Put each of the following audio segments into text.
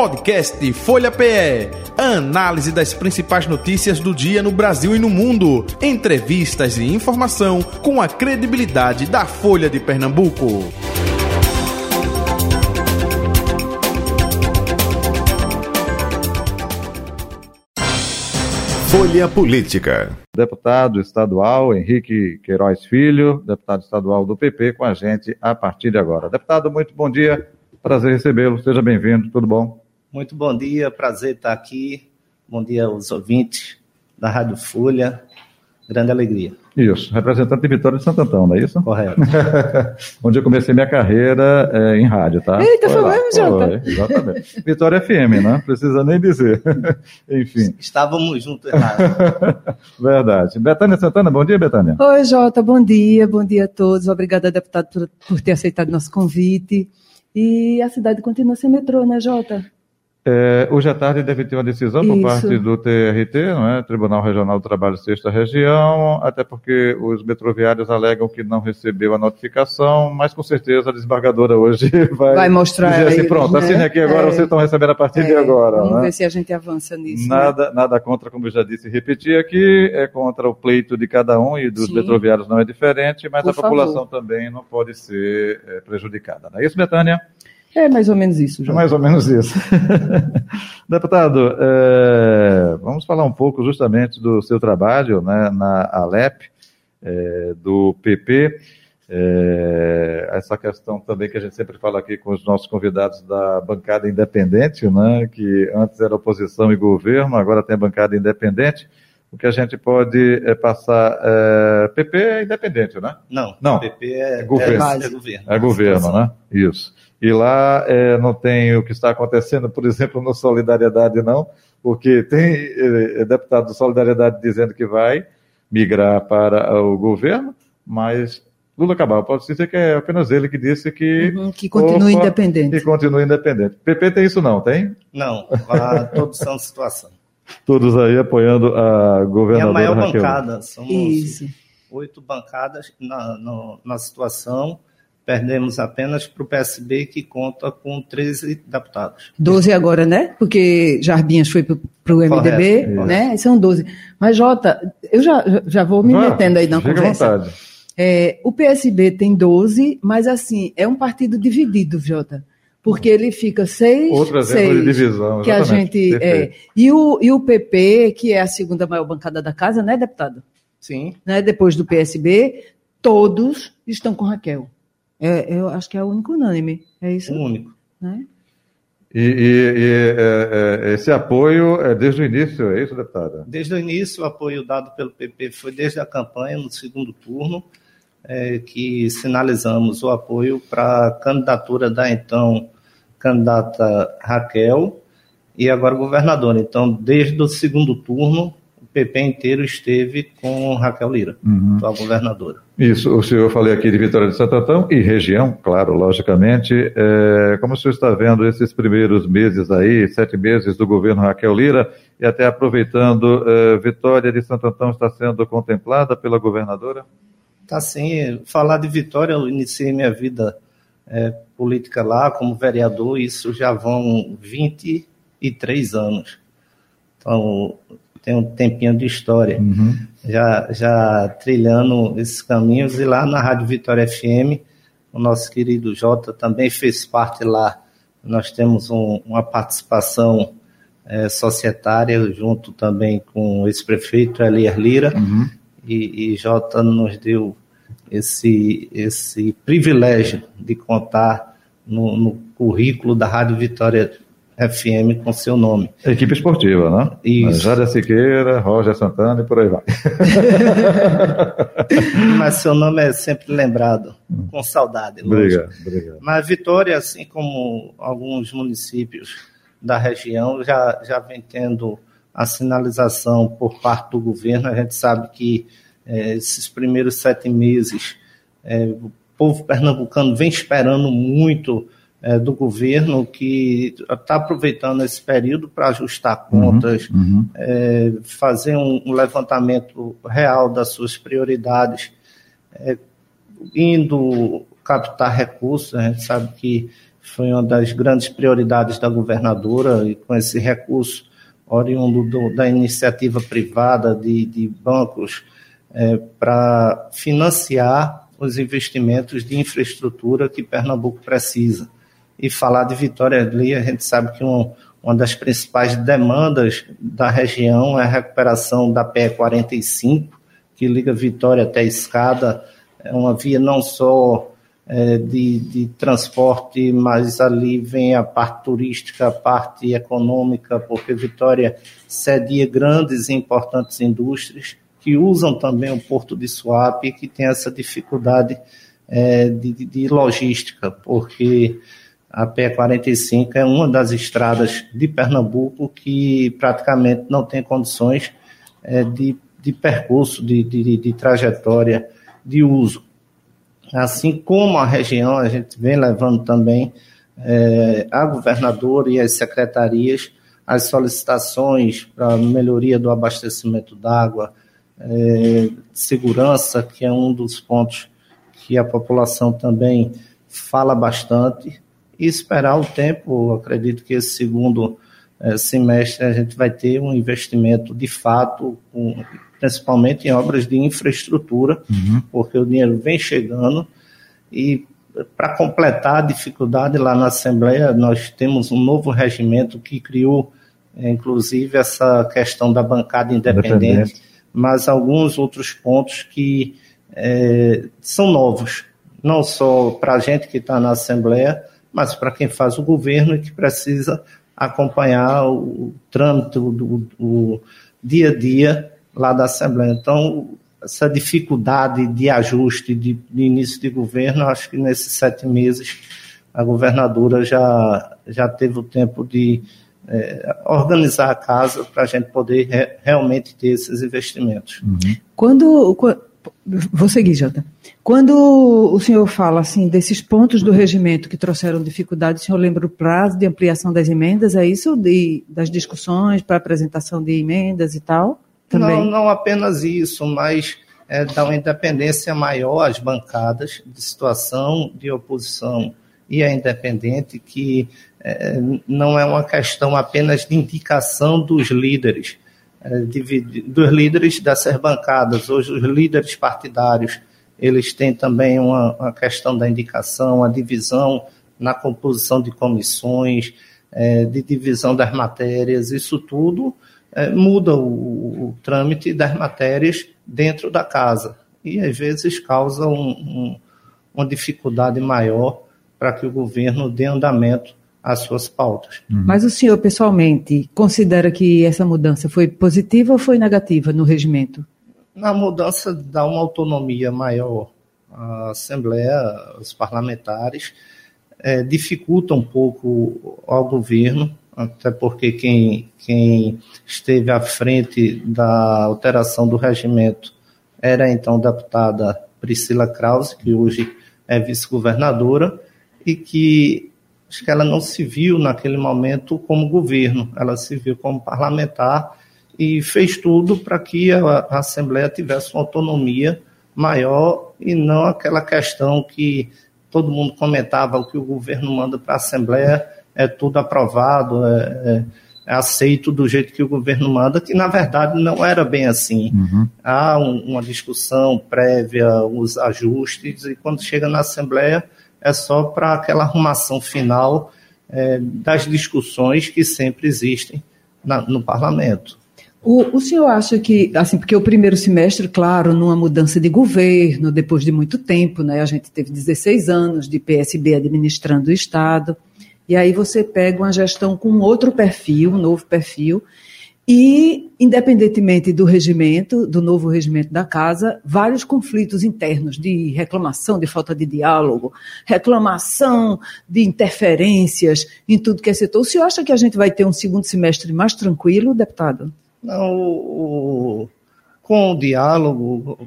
Podcast Folha PE. Análise das principais notícias do dia no Brasil e no mundo. Entrevistas e informação com a credibilidade da Folha de Pernambuco. Folha Política. Deputado estadual Henrique Queiroz Filho, deputado estadual do PP, com a gente a partir de agora. Deputado, muito bom dia. Prazer recebê-lo. Seja bem-vindo. Tudo bom? Muito bom dia. Prazer estar aqui. Bom dia aos ouvintes da Rádio Folha. Grande alegria. Isso, representante de Vitória de Santo Antão, não é isso? Correto. Onde eu comecei minha carreira é, em rádio, tá? Eita, foi mesmo, Jota? Exatamente. Vitória FM, né? Precisa nem dizer. Enfim. Estávamos juntos lá. Verdade. Betânia Santana, bom dia, Betânia. Oi, Jota, bom dia, bom dia a todos. Obrigada, deputado, por, por ter aceitado nosso convite. E a cidade continua sem metrô, né, Jota? É, hoje à tarde deve ter uma decisão por Isso. parte do TRT, não é? Tribunal Regional do Trabalho Sexta Região, até porque os metroviários alegam que não recebeu a notificação, mas com certeza a desembargadora hoje vai, Vai mostrar dizer assim, eles, pronto, né? assine aqui agora, É. vocês estão recebendo a partir de É, agora. Vamos né? ver se a gente avança nisso. né? Nada, nada contra, como eu já disse e repeti aqui, é contra o pleito de cada um e dos Sim. metroviários não é diferente, mas Por a população favor. também não pode ser é, prejudicada. Não é isso, Betânia? É mais ou menos isso, É Jota. mais ou menos isso. Deputado, é, vamos falar um pouco justamente do seu trabalho né, na Alep, é, do PP. é, essa questão também que a gente sempre fala aqui com os nossos convidados da bancada independente, né, que antes era oposição e governo, agora tem bancada independente. O que a gente pode é, passar. É, PP é independente, né? Não, Não. PP é, É governo. É, é governo. É governo, né? Isso. E lá é, não tem o que está acontecendo, por exemplo, no Solidariedade, não, porque tem é, deputado do Solidariedade dizendo que vai migrar para o governo, mas Lula Cabral, pode dizer que é apenas ele que disse que. Uhum, que continue Opa, independente. Que continue independente. PP tem isso, não, tem? Não, a todos são de situação. Todos aí apoiando a E a governadora maior Raquel. bancada, somos Isso. oito bancadas na, no- na situação. Perdemos apenas para o PSB, que conta com 13 deputados. 12 agora, né? Porque Jarbinhas foi para o MDB, Correto, né? São 12. Mas, Jota, eu já, já vou me metendo aí na fique à conversa. vontade. É, o PSB tem 12, mas assim, é um partido dividido, Jota. Porque ele fica seis, Outro exemplo de seis, divisão. que a gente é, e o e o PP que é a segunda maior bancada da casa, né, deputado? Sim, Né, depois do PSB, todos estão com Raquel. É, eu acho que é o único unânime, é isso, o único. né? E, e- e, é, é, esse apoio é desde o início, é isso, deputada? Desde o início, o apoio dado pelo PP foi desde a campanha, no segundo turno, é, que sinalizamos o apoio para a candidatura da então candidata Raquel e agora governadora. Então, desde o segundo turno, o PP inteiro esteve com Raquel Lira, Uhum. atual governadora. Isso, o senhor falei aqui de Vitória de Santo Antão e região, claro, logicamente. É, como o senhor está vendo esses primeiros meses aí, sete meses do governo Raquel Lira, e até aproveitando, é, Vitória de Santo Antão está sendo contemplada pela governadora? Tá sim, falar de Vitória, eu iniciei minha vida é, política lá como vereador, isso já vão 23 anos. Então, tem um tempinho de história, Uhum. já, já trilhando esses caminhos. E lá na Rádio Vitória FM, o nosso querido Jota também fez parte lá. Nós temos um- uma participação é, societária, junto também com o ex-prefeito Elias Lira Uhum. e, e Jota nos deu esse, esse privilégio de contar no, no currículo da Rádio Vitória FM com seu nome. Equipe esportiva, né? Isso. Jária Siqueira, Roger Santana e por aí vai. Mas seu nome é sempre lembrado, com saudade. lógico. obrigado, obrigado. Mas Vitória, assim como alguns municípios da região, já, já vem tendo a sinalização por parte do governo. A gente sabe que eh, esses primeiros sete meses, eh, o povo pernambucano vem esperando muito eh, do governo, que está aproveitando esse período para ajustar contas, Uhum. é, fazer um, um levantamento real das suas prioridades, é, indo captar recursos. A gente sabe que foi uma das grandes prioridades da governadora e com esse recurso oriundo do, da iniciativa privada de, de bancos é, para financiar os investimentos de infraestrutura que Pernambuco precisa. E falar de Vitória ali, a gente sabe que um, uma das principais demandas da região é a recuperação da PE 45, que liga Vitória até a Escada, é uma via não só é, de, de transporte, mas ali vem a parte turística, a parte econômica, porque Vitória cedia grandes e importantes indústrias que usam também o Porto de Suape, que tem essa dificuldade é, de, de, logística, porque a P45 é uma das estradas de Pernambuco que praticamente não tem condições é, de, de percurso, de, de, de trajetória de uso. Assim como a região, a gente vem levando também é, a governadora e as secretarias as solicitações para melhoria do abastecimento d'água, é, segurança, que é um dos pontos que a população também fala bastante, e esperar o tempo. Acredito que esse segundo é, semestre a gente vai ter um investimento de fato, com, principalmente em obras de infraestrutura, uhum. porque o dinheiro vem chegando e para completar a dificuldade lá na Assembleia, nós temos um novo regimento que criou, é, inclusive, essa questão da bancada independente. independente mas alguns outros pontos que é, são novos, não só para a gente que está na Assembleia, mas para quem faz o governo e que precisa acompanhar o, trâmite do o dia a dia lá da Assembleia. Então, essa dificuldade de ajuste de, de início de governo, acho que nesses sete meses a governadora já, já teve o tempo de é, organizar a casa para a gente poder re, realmente ter esses investimentos. Uhum. Quando, quando, vou seguir, Jota. Quando o senhor fala assim desses pontos do regimento que trouxeram dificuldade, o senhor lembra o prazo de ampliação das emendas? É isso de, das discussões para apresentação de emendas e tal? Também? Não, não apenas isso, mas é, dá uma independência maior às bancadas de situação de oposição e a independente que é, não é uma questão apenas de indicação dos líderes, é, de, dos líderes dessas bancadas, hoje os líderes partidários, eles têm também uma, uma questão da indicação, a divisão na composição de comissões, é, de divisão das matérias, isso tudo é, muda o, o, trâmite das matérias dentro da casa e às vezes causa um, um, uma dificuldade maior para que o governo dê andamento as suas pautas. Uhum. Mas o senhor, pessoalmente, considera que essa mudança foi positiva ou foi negativa no regimento? Na mudança dá uma autonomia maior à Assembleia, os parlamentares, é, dificulta um pouco ao governo, até porque quem, quem esteve à frente da alteração do regimento era então a deputada Priscila Krause, que hoje é vice-governadora, e que acho que ela não se viu naquele momento como governo, ela se viu como parlamentar e fez tudo para que a, Assembleia tivesse uma autonomia maior e não aquela questão que todo mundo comentava o que o governo manda para a Assembleia é tudo aprovado, é, é, é, aceito do jeito que o governo manda, que na verdade não era bem assim. Uhum. Há um, uma discussão prévia, os ajustes, e quando chega na Assembleia é só para aquela arrumação final é, das discussões que sempre existem na, no parlamento. O, o, senhor acha que, assim, porque o primeiro semestre, claro, numa mudança de governo, depois de muito tempo, né, a gente teve 16 anos de PSB administrando o Estado, e aí você pega uma gestão com outro perfil, um novo perfil, e, independentemente do regimento, do novo regimento da casa, vários conflitos internos de reclamação de falta de diálogo, reclamação de interferências em tudo que é setor. O senhor acha que a gente vai ter um segundo semestre mais tranquilo, deputado? Não, o, com o diálogo,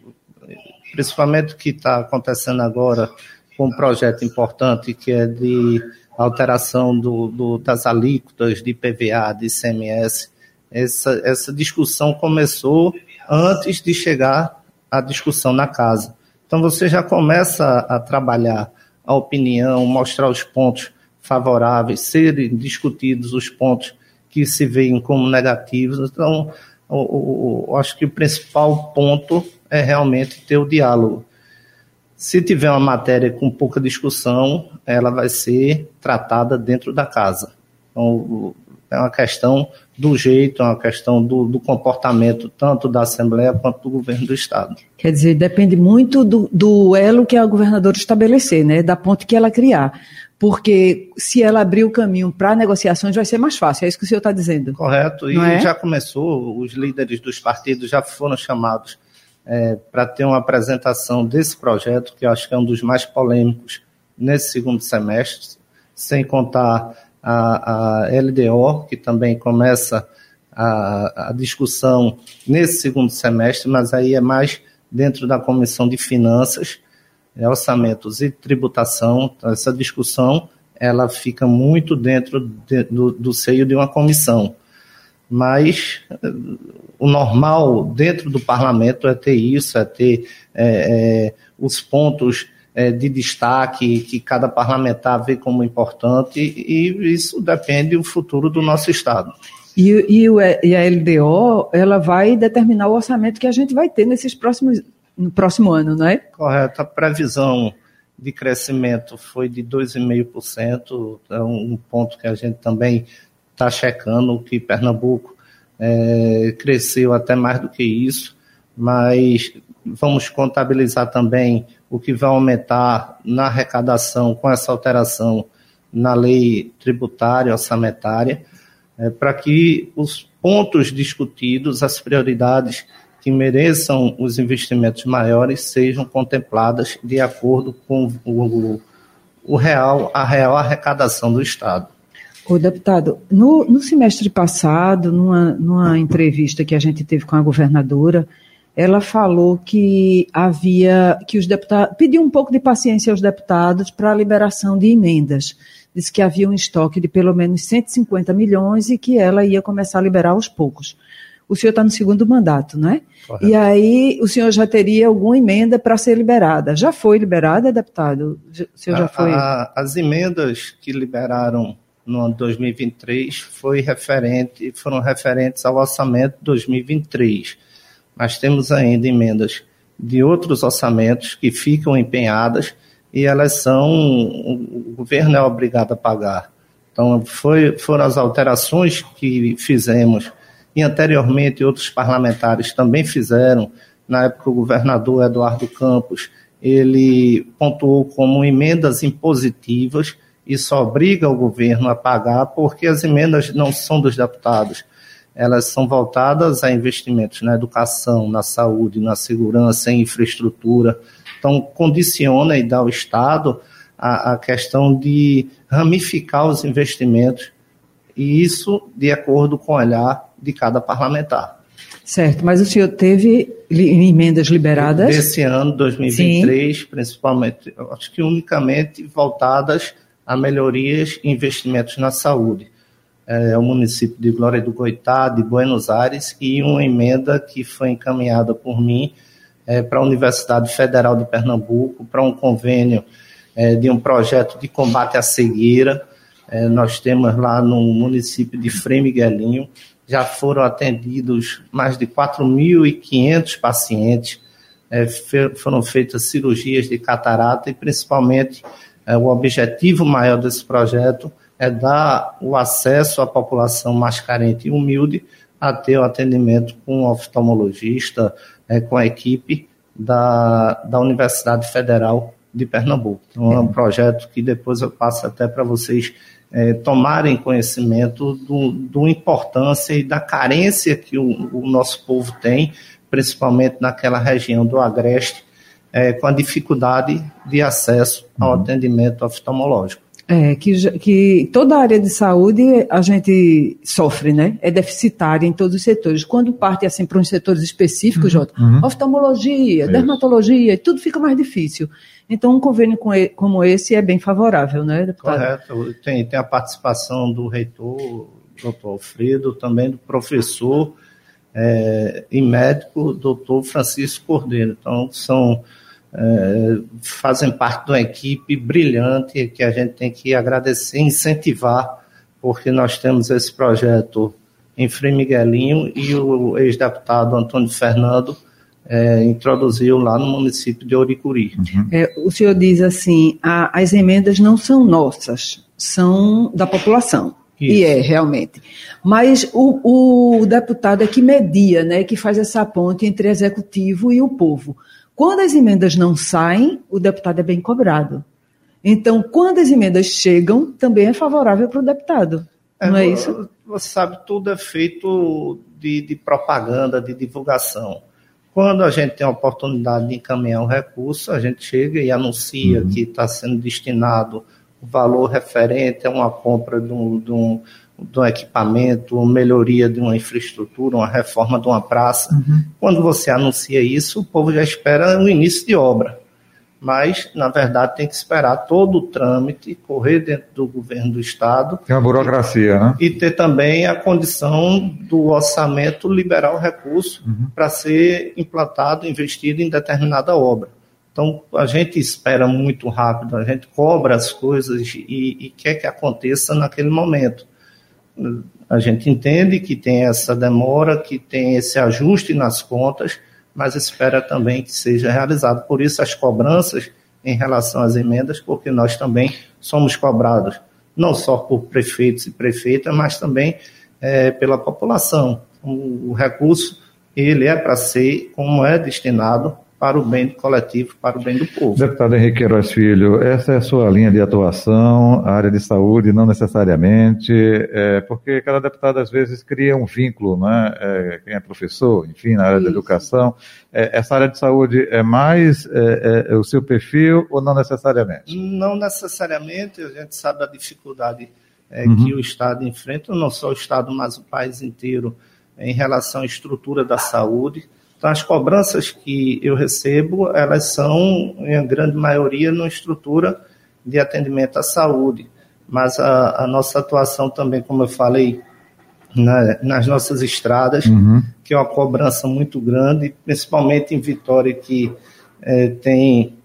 principalmente o que está acontecendo agora com um projeto importante que é de alteração do, do, das alíquotas de PVA, de ICMS, essa, essa discussão começou antes de chegar à discussão na casa. Então você já começa a, trabalhar a opinião, mostrar os pontos favoráveis, serem discutidos os pontos que se veem como negativos. Então, acho que o principal ponto é realmente ter o diálogo. Se tiver uma matéria com pouca discussão, ela vai ser tratada dentro da casa. Então, é uma questão do jeito, é uma questão do, do, comportamento tanto da Assembleia quanto do governo do Estado. Quer dizer, depende muito do, do elo que a governadora estabelecer, né, da ponte que ela criar. Porque se ela abrir o caminho para negociações, vai ser mais fácil. É isso que o senhor está dizendo. Correto. E é? já começou, os líderes dos partidos já foram chamados é, para ter uma apresentação desse projeto, que eu acho que é um dos mais polêmicos nesse segundo semestre, sem contar a, a LDO, que também começa a, a discussão nesse segundo semestre, mas aí é mais dentro da Comissão de Finanças, Orçamentos e Tributação. Então, essa discussão ela fica muito dentro de, do, do seio de uma comissão. Mas o normal dentro do parlamento é ter isso, é ter é, é, os pontos de destaque que cada parlamentar vê como importante e isso depende do futuro do nosso Estado. E, e, e, a LDO, ela vai determinar o orçamento que a gente vai ter nesses próximos, no próximo ano, não é? Correto. A previsão de crescimento foi de 2,5%, é um ponto que a gente também está checando, que Pernambuco é, cresceu até mais do que isso, mas vamos contabilizar também o que vai aumentar na arrecadação com essa alteração na lei tributária orçamentária, é, para que os pontos discutidos, as prioridades que mereçam os investimentos maiores sejam contempladas de acordo com o, o real, a real arrecadação do Estado. O deputado, no, no semestre passado, numa, numa entrevista que a gente teve com a governadora, ela falou que havia que os deputados pediu um pouco de paciência aos deputados para a liberação de emendas. Disse que havia um estoque de pelo menos 150 milhões e que ela ia começar a liberar aos poucos. O senhor está no segundo mandato, não é? Correto. E aí o senhor já teria alguma emenda para ser liberada. Já foi liberada, deputado? O senhor já foi? A, as emendas que liberaram no ano 2023 foi referente, foram referentes ao orçamento 2023 mas temos ainda emendas de outros orçamentos que ficam empenhadas e elas são, o governo é obrigado a pagar. Então, foi, foram as alterações que fizemos e anteriormente outros parlamentares também fizeram. Na época, o governador Eduardo Campos, ele pontuou como emendas impositivas, isso obriga o governo a pagar, porque as emendas não são dos deputados, elas são voltadas a investimentos na educação, na saúde, na segurança, em infraestrutura. Então, condiciona e dá ao Estado a, a questão de ramificar os investimentos, e isso de acordo com o olhar de cada parlamentar. Certo, mas o senhor teve emendas liberadas? Desse ano, 2023, Sim. principalmente, acho que unicamente voltadas a melhorias e investimentos na saúde é, o município de Glória do Goitá, de Buenos Aires, e uma emenda que foi encaminhada por mim é, para a Universidade Federal de Pernambuco, para um convênio é, de um projeto de combate à cegueira. É, nós temos lá no município de Frei Miguelinho, já foram atendidos mais de 4.500 pacientes, é, foram feitas cirurgias de catarata e, principalmente, é, o objetivo maior desse projeto é dar o acesso à população mais carente e humilde a ter o atendimento com um oftalmologista, é, com a equipe da, da Universidade Federal de Pernambuco. Então, é um projeto que depois eu passo até para vocês é, tomarem conhecimento do, do importância e da carência que o, o, nosso povo tem, principalmente naquela região do Agreste, é, com a dificuldade de acesso ao uhum. atendimento oftalmológico. É, que, que toda a área de saúde a gente sofre, né? É deficitária em todos os setores. Quando parte assim para uns setores específicos, uhum, Jota, uhum. oftalmologia, é dermatologia, tudo fica mais difícil. Então, um convênio como esse é bem favorável, né, deputado? Correto. Tem, tem a participação do reitor, doutor Alfredo, também do professor é, e médico, doutor Francisco Cordeiro. Então, são é, fazem parte de uma equipe brilhante que a gente tem que agradecer, incentivar, porque nós temos esse projeto em Frei Miguelinho e o ex-deputado Antônio Fernando é, introduziu lá no município de Oricuri. Uhum. É, o senhor diz assim, a, as emendas não são nossas, são da população. Isso. E é, realmente. Mas o, o, deputado é que media, né, que faz essa ponte entre executivo e o povo. Quando as emendas não saem, o deputado é bem cobrado. Então, quando as emendas chegam, também é favorável para o deputado. É, não é isso? Você sabe, tudo é feito de, de, propaganda, de divulgação. Quando a gente tem a oportunidade de encaminhar um recurso, a gente chega e anuncia uhum. que está sendo destinado o valor referente a uma compra de um, de um, de um equipamento, uma melhoria de uma infraestrutura, uma reforma de uma praça. Uhum. Quando você anuncia isso, o povo já espera o início de obra. Mas, na verdade, tem que esperar todo o trâmite, correr dentro do governo do Estado. Tem uma burocracia, né? E ter também a condição do orçamento liberar o recurso uhum. para ser implantado, investido em determinada obra. Então, a gente espera muito rápido, a gente cobra as coisas e, e quer que aconteça naquele momento. A gente entende que tem essa demora, que tem esse ajuste nas contas, mas espera também que seja realizado. Por isso, as cobranças em relação às emendas, porque nós também somos cobrados, não só por prefeitos e prefeitas, mas também é, pela população. O, recurso, ele é para ser como é destinado para o bem coletivo, para o bem do povo. Deputado Henrique Queiroz Filho, essa é a sua linha de atuação, a área de saúde não necessariamente, é, porque cada deputado às vezes cria um vínculo, né? É, quem é professor, enfim, na área Isso. da educação. É, essa área de saúde é mais é, é, o seu perfil ou não necessariamente? Não necessariamente, a gente sabe a dificuldade é, uhum. que o Estado enfrenta, não só o Estado, mas o país inteiro, em relação à estrutura da saúde. Então, as cobranças que eu recebo, elas são, em grande maioria, numa estrutura de atendimento à saúde. Mas a, a nossa atuação também, como eu falei, na, nas nossas estradas, uhum. que é uma cobrança muito grande, principalmente em Vitória, que é, tem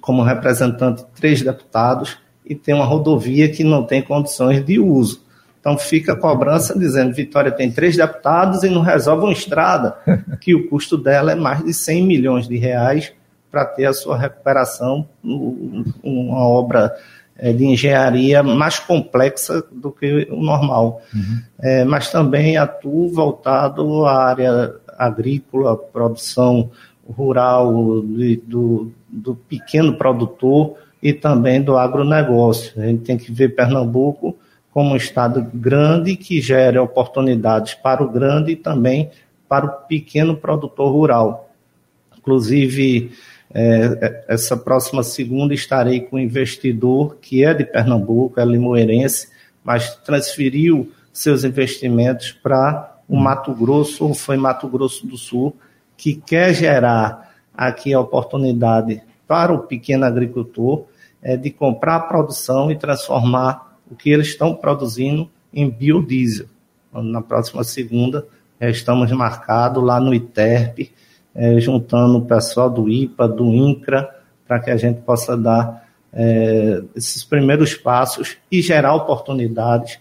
como representante três deputados e tem uma rodovia que não tem condições de uso. Então fica a cobrança dizendo Vitória tem três deputados e não resolve uma estrada, que o custo dela é mais de 100 milhões de reais para ter a sua recuperação, uma obra é, de engenharia mais complexa do que o normal. Uhum. É, mas também atuo voltado à área agrícola, produção rural, do, do pequeno produtor e também do agronegócio. A gente tem que ver Pernambuco como um estado grande que gera oportunidades para o grande e também para o pequeno produtor rural. Inclusive, é, é, essa próxima segunda estarei com um investidor que é de Pernambuco, é limoeirense, mas transferiu seus investimentos para o Mato Grosso, ou foi Mato Grosso do Sul, que quer gerar aqui a oportunidade para o pequeno agricultor é, de comprar a produção e transformar o que eles estão produzindo em biodiesel. Na próxima segunda, estamos marcados lá no ITERP, é, juntando o pessoal do IPA, do INCRA, para que a gente possa dar é, esses primeiros passos e gerar oportunidades,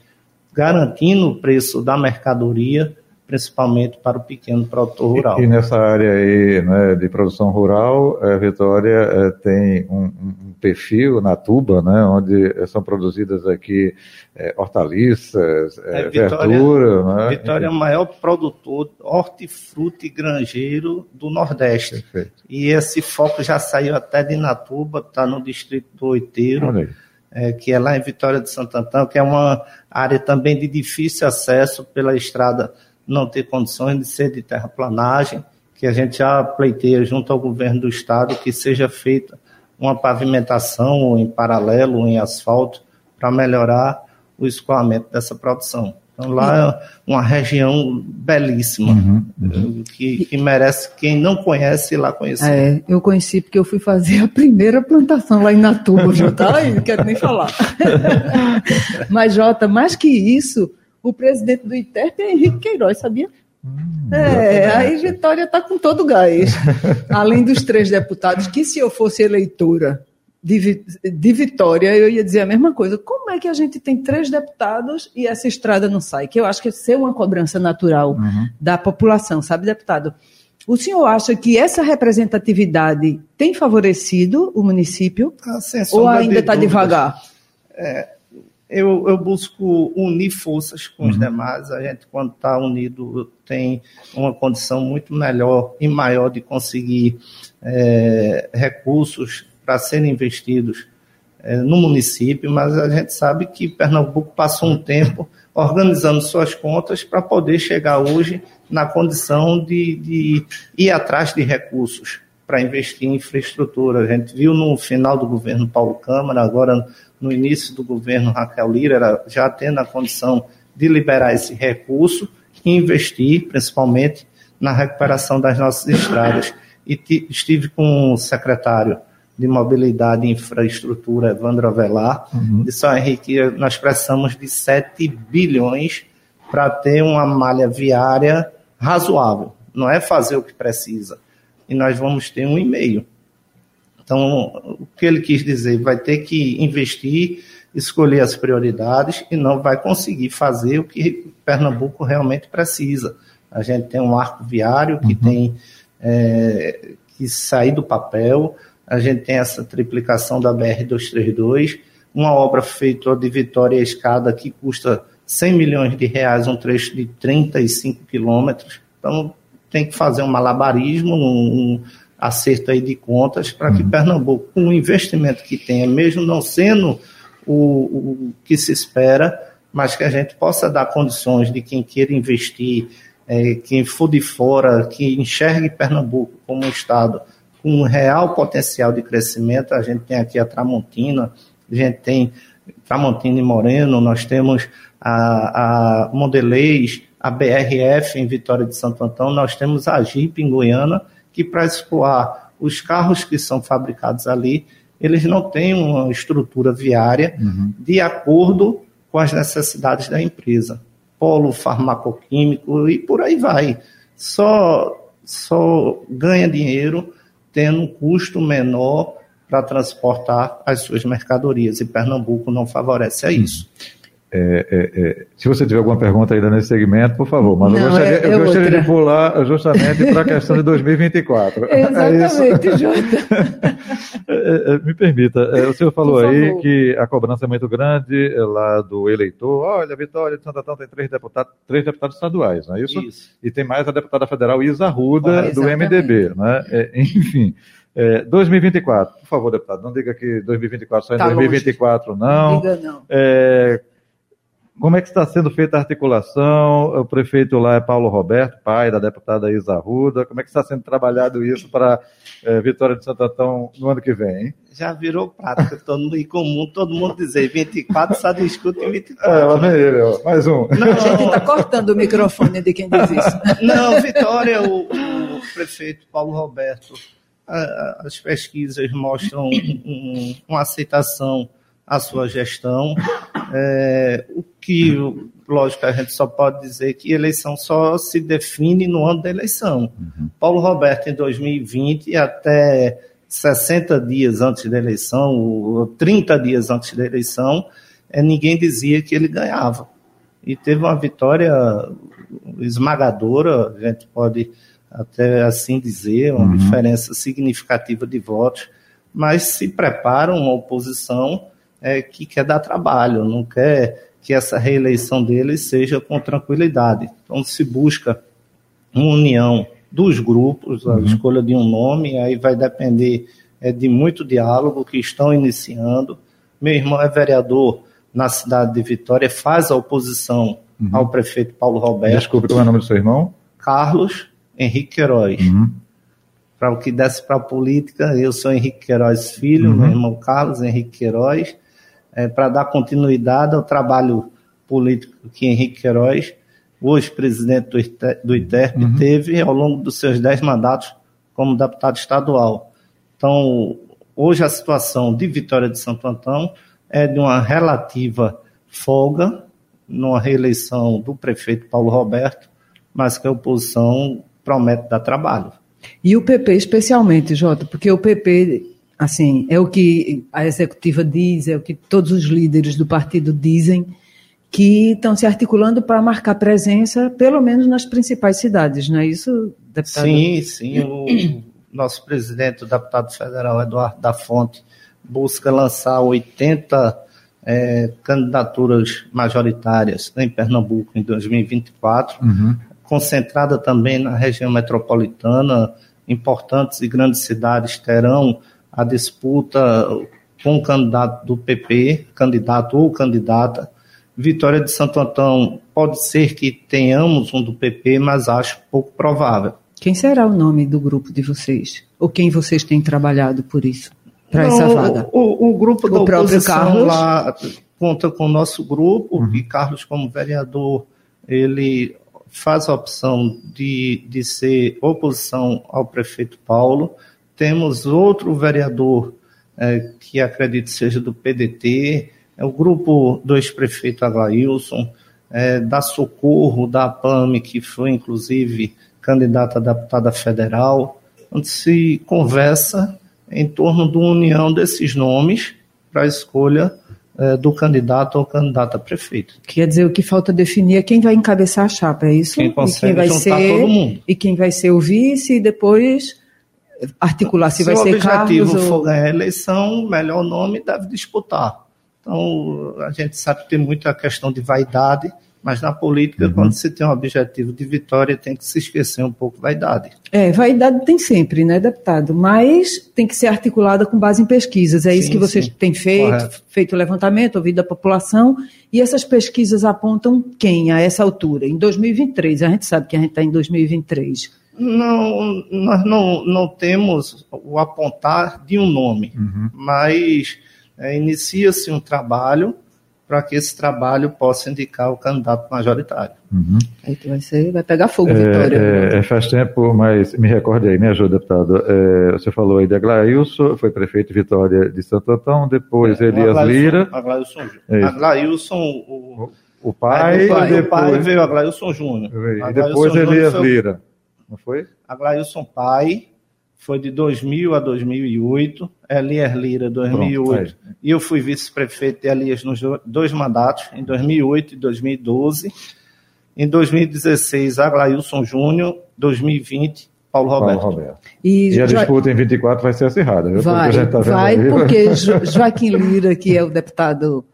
garantindo o preço da mercadoria principalmente para o pequeno produtor rural. E, e nessa área aí né, de produção rural, a Vitória é, tem um, um, perfil na tuba, né, onde são produzidas aqui é, hortaliças, é, Vitória, verdura. Né? Vitória é o maior produtor hortifruti granjeiro do Nordeste. Perfeito. E esse foco já saiu até de Natuba, está no distrito do Oiteiro. É, que é lá em Vitória de Santo Antão, que é uma área também de difícil acesso pela estrada não ter condições de ser de terraplanagem, que a gente já pleiteia junto ao governo do estado que seja feita uma pavimentação em paralelo, em asfalto, para melhorar o escoamento dessa produção. Então, lá é uma região belíssima, uhum, uhum. Que, que, merece quem não conhece ir lá conhecer. É, eu conheci porque eu fui fazer a primeira plantação lá em Natuba, já tá aí, não quero nem falar. Mas, Jota, mais que isso, o presidente do ITERP é Henrique Queiroz, sabia? Hum, é, aí Vitória está com todo o gás. Além dos três deputados, que se eu fosse eleitora de, de Vitória, eu ia dizer a mesma coisa. Como é que a gente tem três deputados e essa estrada não sai? Que eu acho que é ser uma cobrança natural uhum. da população, sabe, deputado? O senhor acha que essa representatividade tem favorecido o município? Ah, ou ainda está devagar? É, eu, eu, busco unir forças com uhum. os demais. A gente, quando está unido, tem uma condição muito melhor e maior de conseguir é, recursos para serem investidos é, no município, mas a gente sabe que Pernambuco passou um tempo organizando suas contas para poder chegar hoje na condição de, de ir atrás de recursos para investir em infraestrutura. A gente viu no final do governo Paulo Câmara, agora no início do governo Raquel Lira, já tendo a condição de liberar esse recurso e investir, principalmente, na recuperação das nossas estradas. E estive com o secretário de Mobilidade e Infraestrutura, Evandro Avelar, uhum. de São Henrique, nós precisamos de 7 bilhões para ter uma malha viária razoável. Não é fazer o que precisa. E nós vamos ter um e-mail. Então, o que ele quis dizer, vai ter que investir, escolher as prioridades e não vai conseguir fazer o que Pernambuco realmente precisa. A gente tem um arco viário que uhum. tem é, que sair do papel, a gente tem essa triplicação da BR-232, uma obra feita de Vitória à Escada que custa 100 milhões de reais, um trecho de 35 quilômetros. Então, tem que fazer um malabarismo, um, acerto aí de contas para que uhum. Pernambuco, com o investimento que tenha, mesmo não sendo o, o, que se espera, mas que a gente possa dar condições de quem queira investir, é, quem for de fora, que enxergue Pernambuco como um estado com um real potencial de crescimento. A gente tem aqui a Tramontina, a gente tem Tramontina e Moreno, nós temos a, a Mondelez, a BRF em Vitória de Santo Antão, nós temos a Jeep em Goiânia, que para escoar os carros que são fabricados ali, eles não têm uma estrutura viária uhum. de acordo com as necessidades da empresa. Polo farmacoquímico e por aí vai. Só, só ganha dinheiro tendo um custo menor para transportar as suas mercadorias. E Pernambuco não favorece a isso. É, é, é, se você tiver alguma pergunta ainda nesse segmento, por favor, mas Não, eu gostaria, é, eu gostaria de pular justamente para a questão de 2024. Exatamente, Jota. É, me permita, o senhor falou aí que a cobrança é muito grande lá do eleitor. Olha, Vitória de Santa Antão tem três deputados, três deputados estaduais, não é isso? isso. E tem mais a deputada federal Isa Ruda, ah, do MDB, né? enfim. É, 2024, por favor, deputado, não diga que 2024 só em tá 2024, longe. não. Não diga não. É, como é que está sendo feita a articulação? O prefeito lá é Paulo Roberto, pai da deputada Isa Ruda. Como é que está sendo trabalhado isso para é, Vitória de Santo Antão no ano que vem? Hein? Já virou prática, todo comum, todo mundo dizer 24, só discute em 24. É, lá vem ele, ó, mais um. Não, a gente está cortando o microfone de quem diz isso. Não, Vitória, o, o prefeito Paulo Roberto, as pesquisas mostram um, uma aceitação à sua gestão. É, o que, lógico, a gente só pode dizer que eleição só se define no ano da eleição. Uhum. Paulo Roberto, em 2020, até 60 dias antes da eleição, ou 30 dias antes da eleição, é, ninguém dizia que ele ganhava. E teve uma vitória esmagadora, a gente pode até assim dizer, uma uhum. diferença significativa de votos, mas se prepara uma oposição é, que quer dar trabalho, não quer que essa reeleição dele seja com tranquilidade. Então se busca uma união dos grupos, a uhum. escolha de um nome, aí vai depender é, de muito diálogo que estão iniciando. Meu irmão é vereador na cidade de Vitória, faz a oposição uhum. ao prefeito Paulo Roberto. Desculpe, qual é o nome do seu irmão? Carlos Henrique Queiroz. Uhum. Para o que desce para a política, eu sou Henrique Queiroz Filho, uhum. meu irmão Carlos Henrique Queiroz é, para dar continuidade ao trabalho político que Henrique Queiroz, hoje presidente do, ITERP, do ITERP uhum. teve ao longo dos seus dez mandatos como deputado estadual. Então, hoje a situação de Vitória de Santo Antão é de uma relativa folga numa reeleição do prefeito Paulo Roberto, mas que a oposição promete dar trabalho. E o PP especialmente, Jota, porque o PP, assim, é o que a executiva diz, é o que todos os líderes do partido dizem, que estão se articulando para marcar presença, pelo menos nas principais cidades, não é isso, deputado? Sim, sim. O nosso presidente, o deputado federal Eduardo da Fonte, busca lançar 80 é, candidaturas majoritárias em Pernambuco em 2024, uhum. concentrada também na região metropolitana. Importantes e grandes cidades terão a disputa com o candidato do PP, candidato ou candidata. Vitória de Santo Antão pode ser que tenhamos um do PP, mas acho pouco provável. Quem será o nome do grupo de vocês? Ou quem vocês têm trabalhado por isso? Para essa vaga? O, o grupo o da oposição Carlos? lá conta com o nosso grupo, uhum. e Carlos, como vereador, ele faz a opção de, de ser oposição ao prefeito Paulo. Temos outro vereador é, que acredito seja do PDT, é o grupo do ex-prefeito Aglailson, é, da Socorro, da APAME, que foi inclusive candidata a deputada federal, onde se conversa em torno da união desses nomes para a escolha é, do candidato ou candidata a prefeito. Quer dizer, o que falta definir é quem vai encabeçar a chapa, é isso? Quem consegue e quem vai ser, todo mundo. E quem vai ser o vice e depois articular se, se vai ser Carlos Se o objetivo for ganhar a eleição, o melhor nome deve disputar. Então, a gente sabe que tem muita questão de vaidade, mas na política, uhum. quando se tem um objetivo de vitória, tem que se esquecer um pouco vaidade. É, vaidade tem sempre, né, deputado? Mas tem que ser articulada com base em pesquisas. É sim, isso que vocês sim. têm feito, Correto. feito levantamento, ouvido a população. E essas pesquisas apontam quem a essa altura? Em 2023, a gente sabe que a gente está em 2023. Não, nós não, não temos o apontar de um nome, uhum. mas é, inicia-se um trabalho para que esse trabalho possa indicar o candidato majoritário. Uhum. Aí vai, ser, vai pegar fogo, é, Vitória. É, é, faz tempo, mas me recorde aí, me ajuda, deputado. É, você falou aí de Aglailson, foi prefeito de Vitória de Santo Antão, depois é, Elias Aglailson, Lira. Aglailson, é Aglailson o, o pai, o pai, depois, o pai veio Aglailson Júnior. E depois Elias foi, Lira, não foi? Aglailson pai, foi de 2000 a 2008, Elias Lira 2008, Pronto, e eu fui vice-prefeito de Elias nos dois mandatos, em 2008 e 2012. Em 2016, Aglailson Júnior, 2020, Paulo Roberto. Paulo Roberto. E, e a jo... disputa em 24 vai ser acirrada. Viu? Vai, tá vai aí. porque jo Joaquim Lira, que é o deputado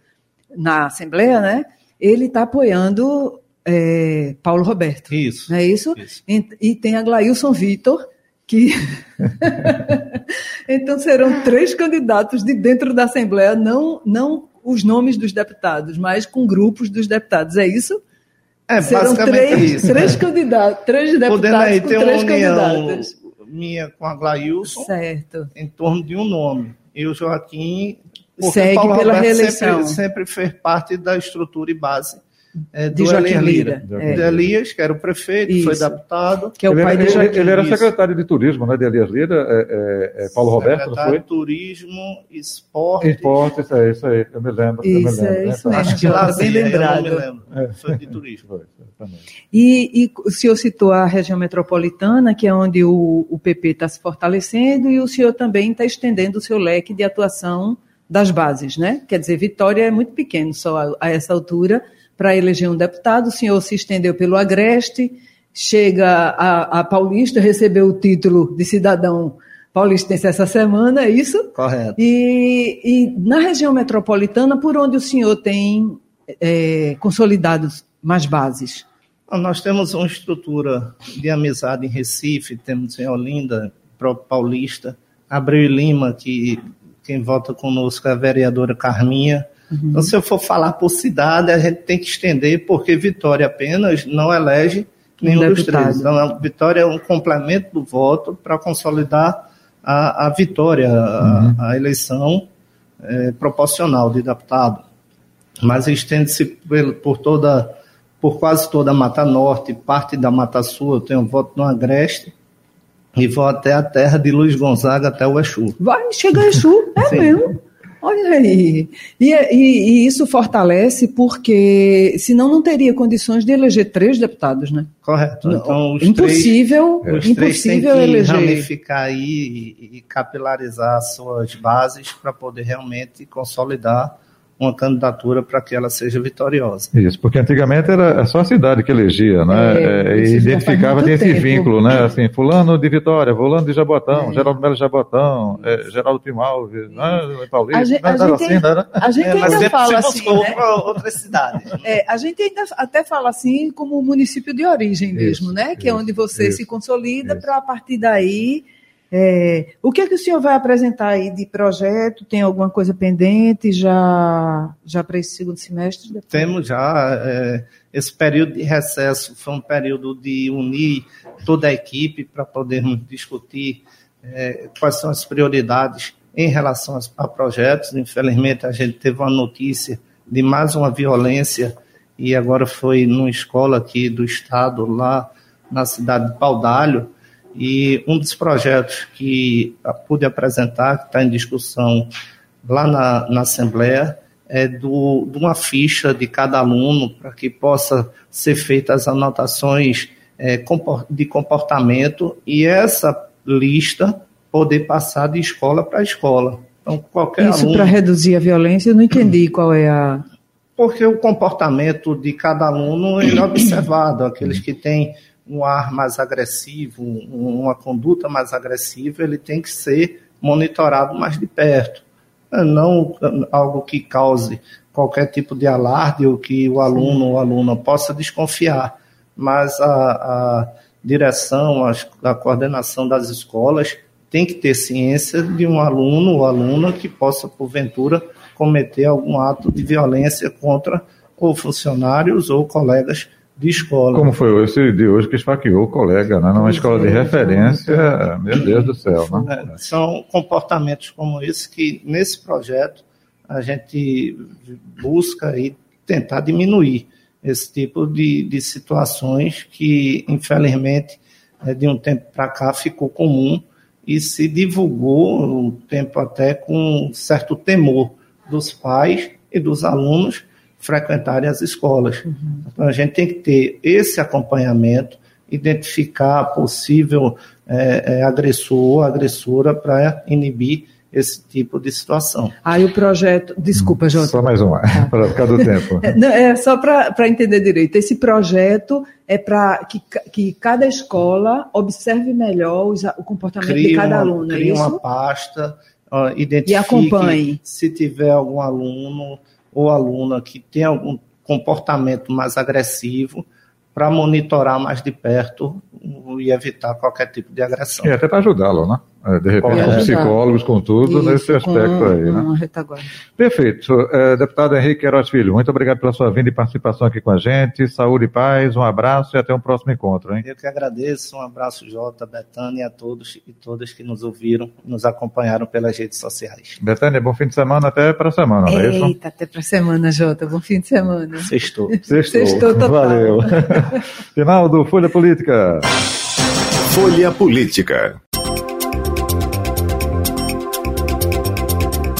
na Assembleia, né, ele está apoiando é, Paulo Roberto. Isso. Não é isso? isso. E, e tem a Glailson Vitor, que então serão três candidatos de dentro da Assembleia, não, não os nomes dos deputados, mas com grupos dos deputados. É isso? É, serão três, isso. Três candidatos, três deputados Podendo aí com três uma união minha com a Glailson certo. em torno de um nome. E o Joaquim segue Paulo pela Roberto reeleição. Sempre, sempre fez parte da estrutura e base é, do de Joaquim Lira. Lira. É. De Elias, que era o prefeito, Isso. foi deputado. Que é o ele pai era, de Joaquim. Ele era secretário de turismo, né, de Elias Lira, é, é, é Paulo Roberto, não foi? de turismo, esporte. Esporte, isso aí, isso aí, eu me lembro. Isso, eu me lembro, é isso mesmo. Acho que lá bem lembrado. Eu não me lembro, foi de turismo. Foi, e, e o senhor citou a região metropolitana, que é onde o, o PP está se fortalecendo, e o senhor também está estendendo o seu leque de atuação das bases, né? Quer dizer, Vitória é muito pequeno só a, a essa altura, para eleger um deputado. O senhor se estendeu pelo Agreste, chega a, a Paulista, recebeu o título de cidadão paulistense essa semana, é isso? Correto. E, e na região metropolitana, por onde o senhor tem é, consolidado mais bases? Nós temos uma estrutura de amizade em Recife, temos em Olinda, próprio Paulista, Abreu Lima, que quem vota conosco é a vereadora Carminha, Uhum. Então, se eu for falar por cidade, a gente tem que estender, porque Vitória apenas não elege nenhum um dos três. Então, Vitória é um complemento do voto para consolidar a, a vitória, uhum. a, a, eleição é, proporcional de deputado. Mas estende-se por, por toda, por quase toda a Mata Norte, parte da Mata Sul, eu tenho voto no Agreste, e vou até a terra de Luiz Gonzaga, até o Exu. Vai, chega Exu, é mesmo. Olha aí. E, e, e, isso fortalece porque, senão não teria condições de eleger três deputados, né? Correto. Então, os impossível, três, os impossível três eleger. ramificar aí e, e capilarizar suas bases para poder realmente consolidar uma candidatura para que ela seja vitoriosa. Isso, porque antigamente era só a cidade que elegia, né? É, é, e identificava, tinha esse vínculo, né? Assim, fulano de Vitória, fulano de Jabotão, é. Geraldo Melo Jabotão, é, Geraldo Pimalves, né? Paulista, a gente, a gente, assim, né? A gente é, ainda fala assim, né? outras cidades. É, a gente ainda até fala assim como município de origem mesmo, isso, né? Que isso, é onde você isso, se consolida para a partir daí é, o que é que o senhor vai apresentar aí de projeto? Tem alguma coisa pendente já, já para esse segundo semestre? Depois? Temos já. É, esse período de recesso foi um período de unir toda a equipe para podermos discutir é, quais são as prioridades em relação a, a projetos. Infelizmente, a gente teve uma notícia de mais uma violência e agora foi numa escola aqui do estado, lá na cidade de Paudalho, e um dos projetos que pude apresentar, que está em discussão lá na, na Assembleia, é do, de uma ficha de cada aluno para que possa ser feitas as anotações é, de comportamento e essa lista poder passar de escola para escola. Então, qualquer Isso para reduzir a violência, eu não entendi qual é a. Porque o comportamento de cada aluno é observado, aqueles que têm um ar mais agressivo, uma conduta mais agressiva, ele tem que ser monitorado mais de perto. Não algo que cause qualquer tipo de alarde ou que o aluno ou aluna possa desconfiar, mas a, a direção, a, a coordenação das escolas tem que ter ciência de um aluno ou aluna que possa, porventura, cometer algum ato de violência contra ou funcionários ou colegas de escola. Como foi esse de hoje que esfaqueou o colega, né? Numa escola de referência, meu Deus do céu, né? É, são comportamentos como esse que, nesse projeto, a gente busca e tentar diminuir esse tipo de, de situações que, infelizmente, é, de um tempo para cá ficou comum e se divulgou um tempo até com certo temor dos pais e dos alunos frequentarem as escolas. Uhum. Então, a gente tem que ter esse acompanhamento, identificar possível é, é, agressor agressora para inibir esse tipo de situação. Aí o projeto. Desculpa, Jota. Só mais uma, ah. para ficar do tempo. Não, é só para entender direito. Esse projeto é para que, que cada escola observe melhor os, o comportamento cria de cada uma, aluno. É cria é uma pasta, uh, identifique e acompanhe. se tiver algum aluno ou aluna que tem algum comportamento mais agressivo para monitorar mais de perto e evitar qualquer tipo de agressão. E até para ajudá-lo, né? É, de repente, é, com psicólogos, com tudo, Isso, nesse aspecto aí. Né? Perfeito. É, deputado Henrique Queiroz Filho, muito obrigado pela sua vinda e participação aqui com a gente. Saúde e paz, um abraço e até um próximo encontro. Hein? Eu que agradeço. Um abraço, Jota, Betânia, e a todos e todas que nos ouviram, nos acompanharam pelas redes sociais. Betânia, bom fim de semana até para a semana, não é isso? Eita, até para a semana, Jota. Bom fim de semana. Sextou. Sextou. Sextou total. Valeu. Final do Folha Política. Folha Política.